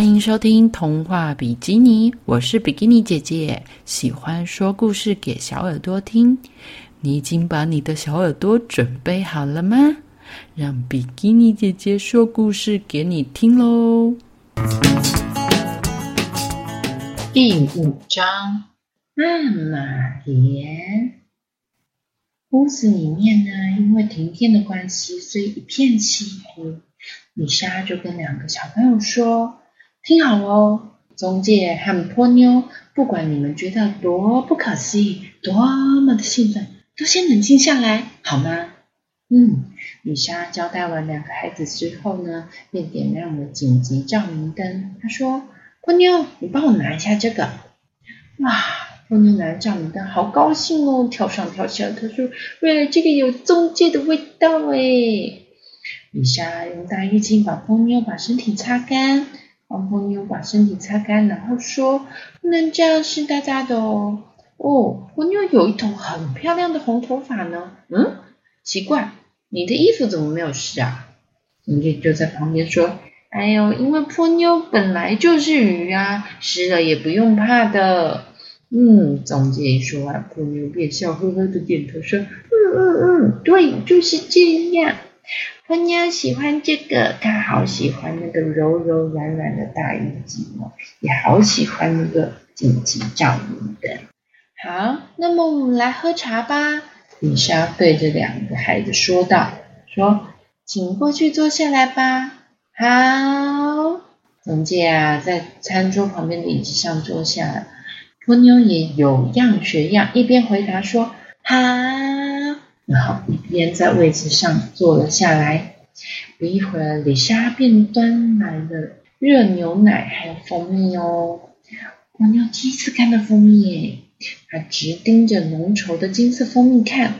欢迎收听童话比基尼，我是比基尼姐姐，喜欢说故事给小耳朵听。你已经把你的小耳朵准备好了吗？让比基尼姐姐说故事给你听喽。第五章，妈妈莲。屋子里面呢，因为停电的关系，所以一片漆黑。米莎就跟两个小朋友说。听好哦，中介和波妞，不管你们觉得多不可思议，多么的兴奋，都先冷静下来，好吗？嗯，米莎交代完两个孩子之后呢，便点亮了紧急照明灯。他说：“波妞，你帮我拿一下这个。”哇，波妞拿着照明灯，好高兴哦，跳上跳下。他说：“喂，这个有中介的味道诶。”米莎用大浴巾把波妞把身体擦干。帮波妞把身体擦干，然后说：“不能这样湿哒哒的哦。”哦，波妞有一头很漂亮的红头发呢。嗯，奇怪，你的衣服怎么没有湿啊？中介就在旁边说：“哎呦，因为波妞本来就是鱼啊，湿了也不用怕的。”嗯，中介一说完，波妞便笑呵呵的点头说：“嗯嗯嗯，对，就是这样。”波妞喜欢这个，她好喜欢那个柔柔软软的大浴巾哦，也好喜欢那个紧急照明灯。好，那么我们来喝茶吧。丽莎对着两个孩子说道：“说，请过去坐下来吧。”好，中介啊，在餐桌旁边的椅子上坐下了。波妞也有样学样，一边回答说：“好。”然后一边在位置上坐了下来。不一会儿，李莎便端来了热牛奶还有蜂蜜哦。蜗牛第一次看到蜂蜜耶，它直盯着浓稠的金色蜂蜜看。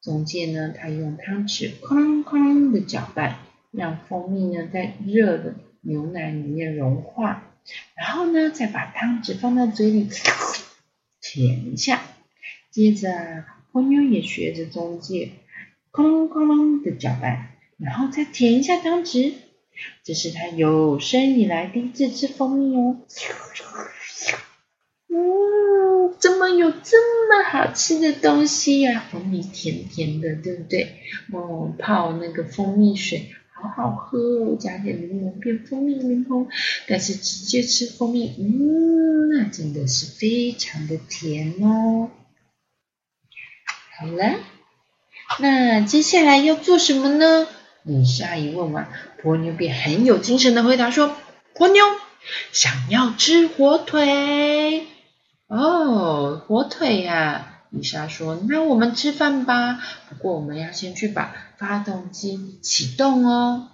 中介呢，他用汤匙哐哐的搅拌，让蜂蜜呢在热的牛奶里面融化。然后呢，再把汤匙放到嘴里舔一下。接着。蜗牛也学着中介，哐啷哐啷的搅拌，然后再舔一下汤匙。这是它有生以来第一次吃蜂蜜哦。嗯，怎么有这么好吃的东西呀？蜂蜜甜甜的，对不对？哦，泡那个蜂蜜水，好好喝哦，加点柠檬变蜂蜜柠檬。但是直接吃蜂蜜，嗯，那真的是非常的甜哦。好了，那接下来要做什么呢？李莎一问完，波妞便很有精神的回答说：“波妞想要吃火腿哦，火腿呀！”李莎说：“那我们吃饭吧。不过我们要先去把发动机启动哦，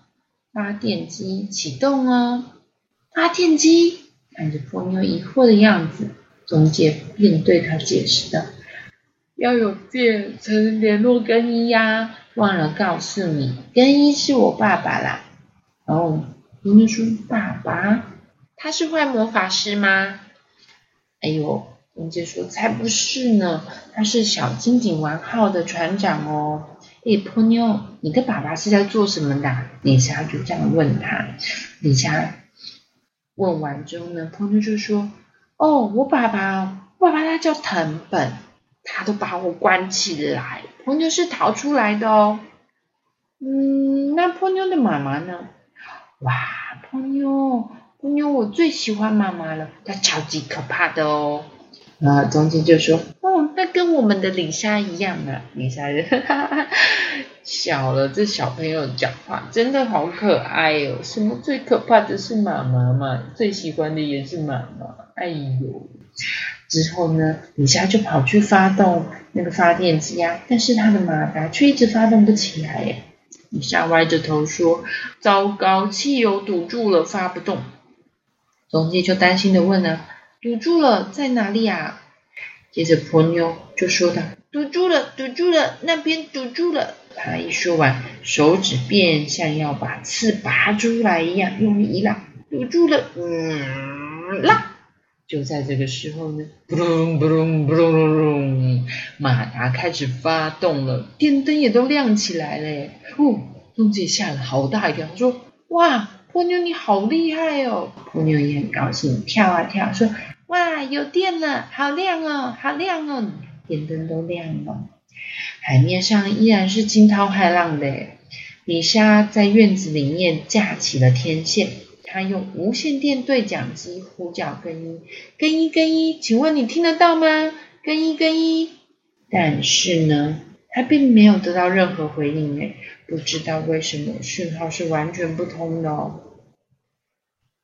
发电机启动哦，发电机。”看着波妞疑惑的样子，中介便对他解释道。要有电才能联络更衣呀！忘了告诉你，更衣是我爸爸啦。哦，你们说爸爸，他是坏魔法师吗？哎呦，文杰说才不是呢，他是小金井丸号的船长哦。哎，波妞，你的爸爸是在做什么的？李莎就这样问他。李莎问完之后呢，波妞就说：哦，我爸爸，爸爸他叫藤本。他都把我关起来，波妞是逃出来的哦。嗯，那波妞的妈妈呢？哇，波妞，波妞，我最喜欢妈妈了，她超级可怕的哦。啊，中间就说，哦，那跟我们的李莎一样啊，李莎人哈哈笑了，这小朋友讲话真的好可爱哦。什么最可怕的是妈妈嘛？最喜欢的也是妈妈。哎呦。之后呢，李莎就跑去发动那个发电机啊，但是他的马达却一直发动不起来耶。李莎歪着头说：“糟糕，汽油堵住了，发不动。”总监就担心的问呢：“堵住了，在哪里啊？”接着婆妞就说道：“堵住了，堵住了，那边堵住了。”他一说完，手指便像要把刺拔出来一样，用力一拉，堵住了，嗯，拉。就在这个时候呢，扑隆扑隆扑隆隆隆，马达开始发动了，电灯也都亮起来了。哦，中介吓了好大一跳，他说：“哇，波妞你好厉害哦！波妞也很高兴，跳啊跳，说哇有电了，好亮哦，好亮哦，电灯都亮了。海面上依然是惊涛骇浪的。李莎在院子里面架起了天线，他用无线电对讲机呼叫更衣，更衣更衣，请问你听得到吗？更衣更衣。但是呢，他并没有得到任何回应诶，不知道为什么讯号是完全不通的哦。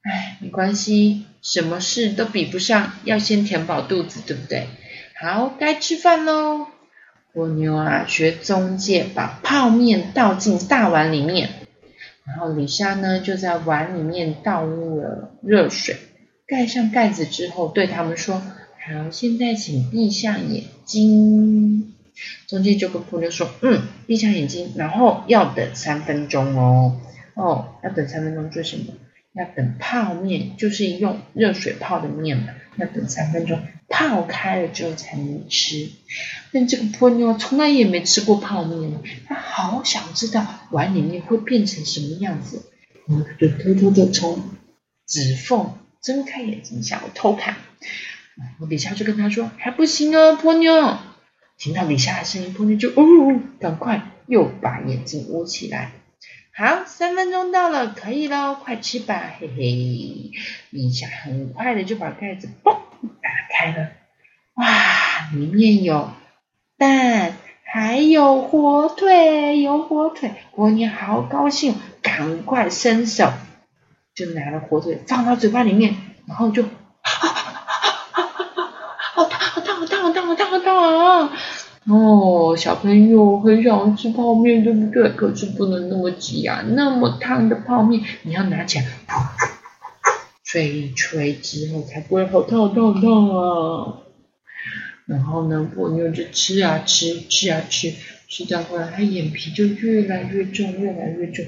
哎，没关系，什么事都比不上要先填饱肚子，对不对？好，该吃饭喽。蜗牛啊，学中介把泡面倒进大碗里面，然后李莎呢就在碗里面倒入了热水，盖上盖子之后，对他们说：“好，现在请闭上眼睛。”中介就跟姑娘说：“嗯，闭上眼睛，然后要等三分钟哦。哦，要等三分钟做什么？要等泡面，就是用热水泡的面嘛，要等三分钟。”泡开了之后才能吃，但这个波妞从来也没吃过泡面，她好想知道碗里面会变成什么样子，然后就偷偷的从指缝睁开眼睛想要偷看，我李莎就跟他说还不行哦，波妞，听到李夏的声音，波妞就哦，赶快又把眼睛捂起来，好，三分钟到了，可以喽，快吃吧，嘿嘿，李夏很快的就把盖子嘣。打开了，哇！里面有蛋，还有火腿，有火腿。蜗牛好高兴，赶快伸手就拿了火腿放到嘴巴里面，然后就，好烫，好烫，好烫，好烫，好烫，好烫！哦，小朋友很想吃泡面，对不对？可是不能那么急啊，那么烫的泡面，你要拿起来。吹一吹之后才不会好烫好烫好烫啊！然后呢，蜗牛就吃啊吃，吃啊吃，吃到后来，它眼皮就越来越重，越来越重，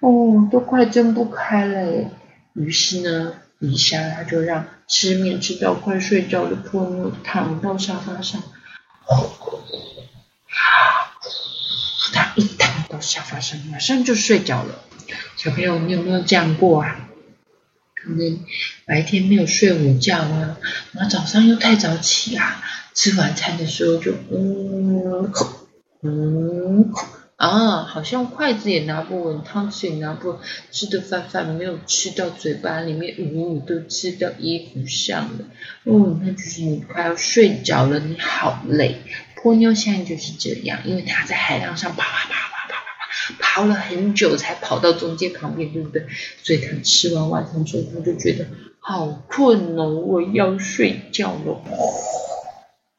哦，都快睁不开了。于是呢，李莎她就让吃面吃到快睡着的蜗牛躺到沙发上，他一躺到沙发上，马上就睡着了。小朋友，你有没有这样过啊？可能白天没有睡午觉啊，然后早上又太早起啊，吃晚餐的时候就嗯嗯啊，好像筷子也拿不稳，汤匙也拿不稳，吃的饭饭没有吃到嘴巴里面，嗯都吃到衣服上了，哦，那就是你快要睡着了，你好累。波妞现在就是这样，因为它在海浪上跑啊跑。跑了很久才跑到中介旁边，对不对？所以他吃完晚餐之后，他就觉得好困哦，我要睡觉了，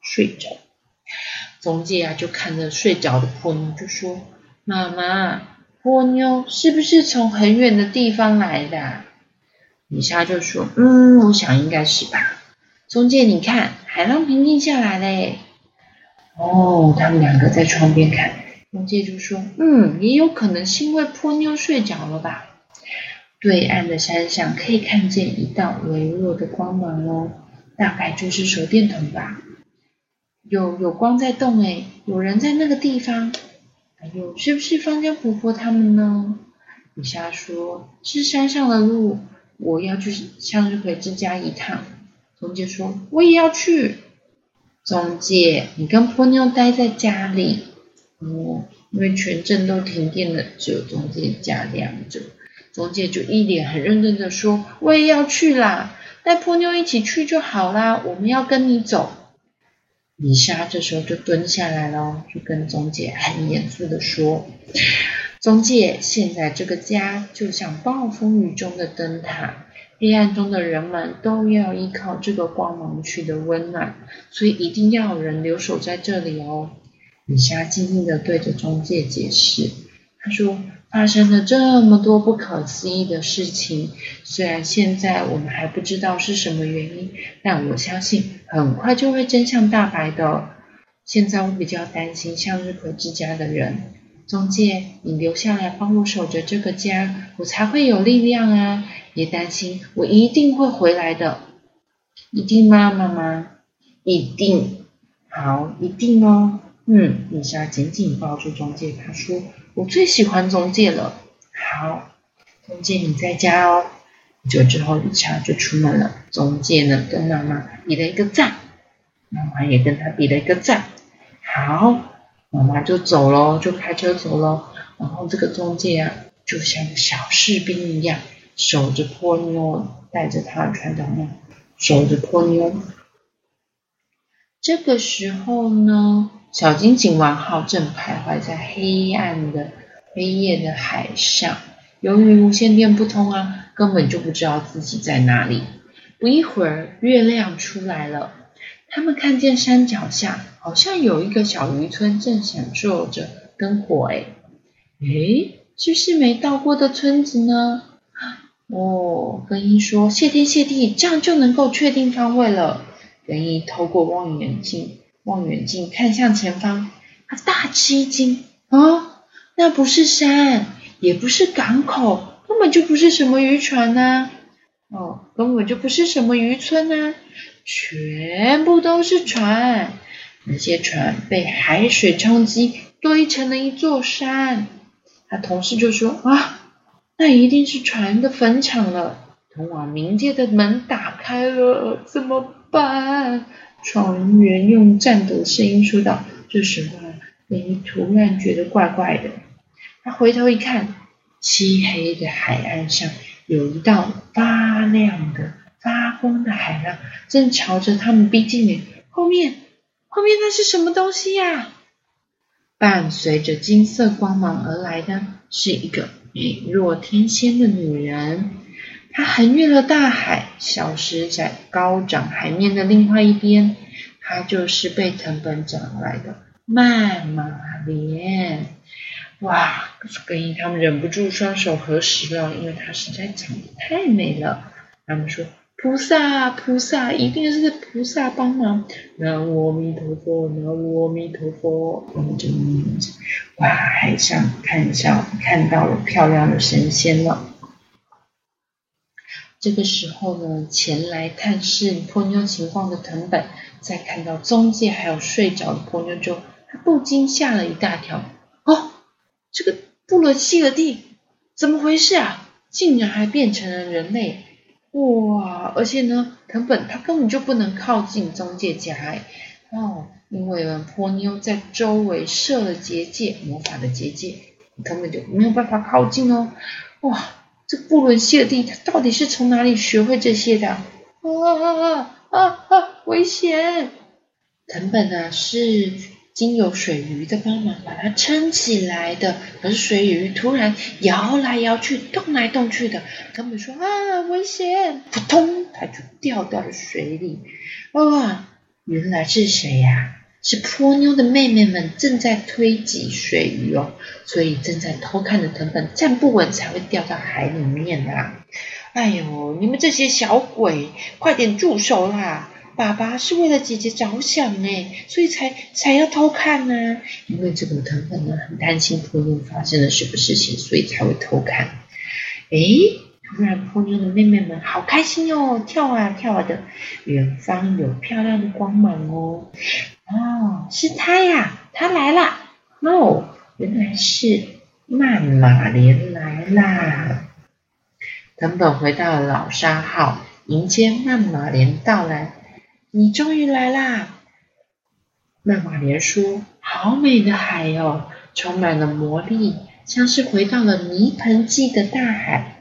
睡着。中介啊，就看着睡着的波妞，就说：“妈妈，波妞是不是从很远的地方来的？”米莎就说：“嗯，我想应该是吧。”中介，你看，海浪平静下来嘞。哦，他们两个在窗边看。中介就说：“嗯，也有可能是因为泼妞睡着了吧。”对岸的山上可以看见一道微弱的光芒哦，大概就是手电筒吧。有有光在动哎，有人在那个地方。哎呦，是不是方家婆婆他们呢？李莎说：“是山上的路，我要去向日葵之家一趟。”中介说：“我也要去。”中介，你跟泼妞待在家里。哦，因为全镇都停电了，只有中介家亮着。中介就一脸很认真的说：“我也要去啦，带波妞一起去就好啦，我们要跟你走。”李莎这时候就蹲下来了，就跟中介很严肃的说：“中介，现在这个家就像暴风雨中的灯塔，黑暗中的人们都要依靠这个光芒取得温暖，所以一定要有人留守在这里哦。”李莎静静的对着中介解释，他说：“发生了这么多不可思议的事情，虽然现在我们还不知道是什么原因，但我相信很快就会真相大白的。现在我比较担心向日葵之家的人，中介，你留下来帮我守着这个家，我才会有力量啊！别担心，我一定会回来的，一定吗，妈妈？一定，好，一定哦。”嗯，丽莎紧紧抱住中介，她说：“我最喜欢中介了。”好，中介你在家哦。不久之后，李莎就出门了。中介呢，跟妈妈比了一个赞，妈妈也跟他比了一个赞。好，妈妈就走喽，就开车走喽。然后这个中介啊，就像小士兵一样，守着波妞，带着他的船长们守着波妞。这个时候呢，小金井丸号正徘徊在黑暗的黑夜的海上。由于无线电不通啊，根本就不知道自己在哪里。不一会儿，月亮出来了，他们看见山脚下好像有一个小渔村，正享受着灯火。哎，诶，是不是没到过的村子呢？哦，更一说：“谢天谢地，这样就能够确定方位了。”更一透过望远镜，望远镜看向前方，他大吃一惊啊！那不是山，也不是港口，根本就不是什么渔船呐！哦，根本就不是什么渔村呐，全部都是船。那些船被海水冲击，堆成了一座山。他同事就说：“啊，那一定是船的坟场了。通往冥界的门打开了，怎么办？”船员用颤抖的声音说道。这时候，林突然觉得怪怪的。他回头一看，漆黑的海岸上有一道发亮的、发光的海浪，正朝着他们逼近。后面，后面那是什么东西呀？伴随着金色光芒而来的是一个美若天仙的女人，它横越了大海，消失在高涨海面的另外一边。它就是被藤本找来的曼玛莲。哇，跟他们忍不住双手合十了，因为它实在长得太美了。他们说。菩萨，菩萨，一定是菩萨帮忙。南无阿弥陀佛，南无阿弥陀佛。我们就哇，海上看一下，看到了漂亮的神仙了。这个时候呢，前来探视波妞情况的藤本，在看到中介还有睡着的波妞之后，他不禁吓了一大跳。哦，这个布伦希尔蒂怎么回事啊？竟然还变成了人类！哇！而且呢，藤本他根本就不能靠近中介家哎哦，因为呢，波妞在周围设了结界，魔法的结界，根本就没有办法靠近哦。哇！这布伦希尔蒂他到底是从哪里学会这些的？啊啊啊啊！危险！藤本啊是。经由水鱼的帮忙把它撑起来的，可是水鱼突然摇来摇去、动来动去的，藤本说啊危险！扑通，它就掉到了水里。哇，原来是谁呀？是波妞的妹妹们正在推挤水鱼哦，所以正在偷看的藤本站不稳才会掉到海里面啦。哎呦，你们这些小鬼，快点住手啦！爸爸是为了姐姐着想呢，所以才才要偷看呢。因为这个藤本呢很担心波妞发生了什么事情，所以才会偷看。诶，突然波妞的妹妹们好开心哦，跳啊跳啊的。远方有漂亮的光芒哦。哦，是他呀，他来啦。哦，原来是曼马莲来啦。藤本回到了老沙号，迎接曼马莲到来。你终于来啦！曼马莲说：“好美的海哦，充满了魔力，像是回到了泥盆纪的大海。”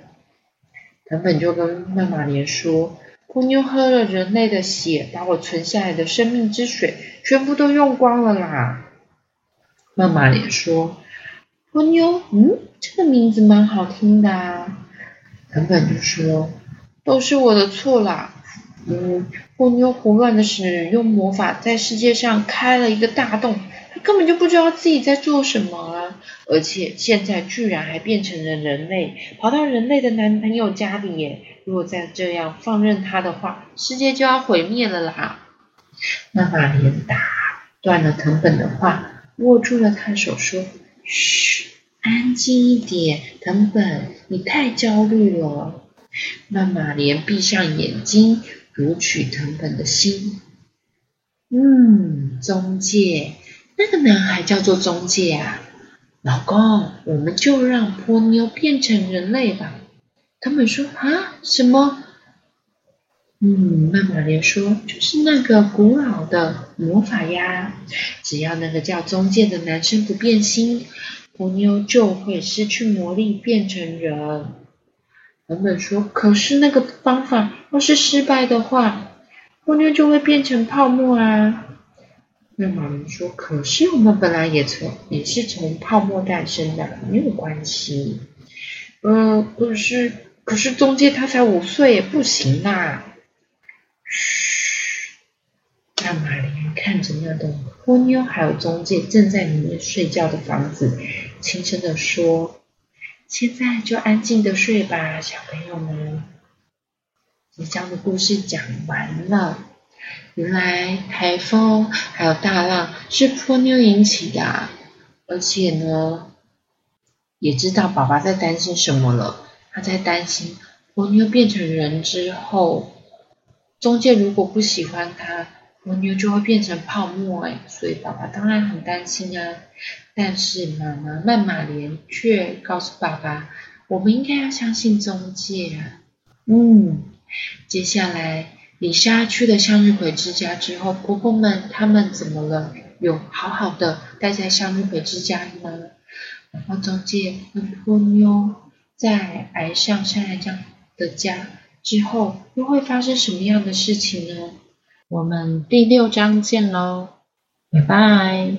藤本就跟曼马莲说：“波妞喝了人类的血，把我存下来的生命之水全部都用光了啦。”妈妈也说：“波妞，嗯，这个名字蛮好听的。”啊。”藤本就说：“都是我的错啦。”嗯，波妞胡乱的使用魔法，在世界上开了一个大洞，她根本就不知道自己在做什么啊！而且现在居然还变成了人类，跑到人类的男朋友家里耶！如果再这样放任他的话，世界就要毁灭了啦！那玛莲打断了藤本的话，握住了他手说：“嘘，安静一点，藤本，你太焦虑了。”那玛莲闭上眼睛。读取藤本的心，嗯，中介，那个男孩叫做中介啊。老公，我们就让波妞变成人类吧。他们说啊，什么？嗯，曼玛莲说，就是那个古老的魔法呀，只要那个叫中介的男生不变心，波妞就会失去魔力变成人。人们说，可是那个方法要是失败的话，波妞就会变成泡沫啊。曼玛莲说，可是我们本来也从也是从泡沫诞生的，没有关系。呃，可是可是中介他才五岁，也不行呐。嘘，那马林看着那栋波妞还有中介正在里面睡觉的房子，轻声的说：“现在就安静的睡吧，小朋友们。”即将的故事讲完了。原来台风还有大浪是波妞引起的，而且呢，也知道爸爸在担心什么了。他在担心波妞变成人之后。中介如果不喜欢他，蜗牛就会变成泡沫哎，所以爸爸当然很担心啊。但是妈妈曼玛莲却告诉爸爸，我们应该要相信中介啊。嗯，接下来李莎去了向日葵之家之后，婆婆们他们怎么了？有好好的待在向日葵之家吗？然后中介跟波妞在爱上山来江的家。之后又会发生什么样的事情呢？我们第六章见喽，拜拜。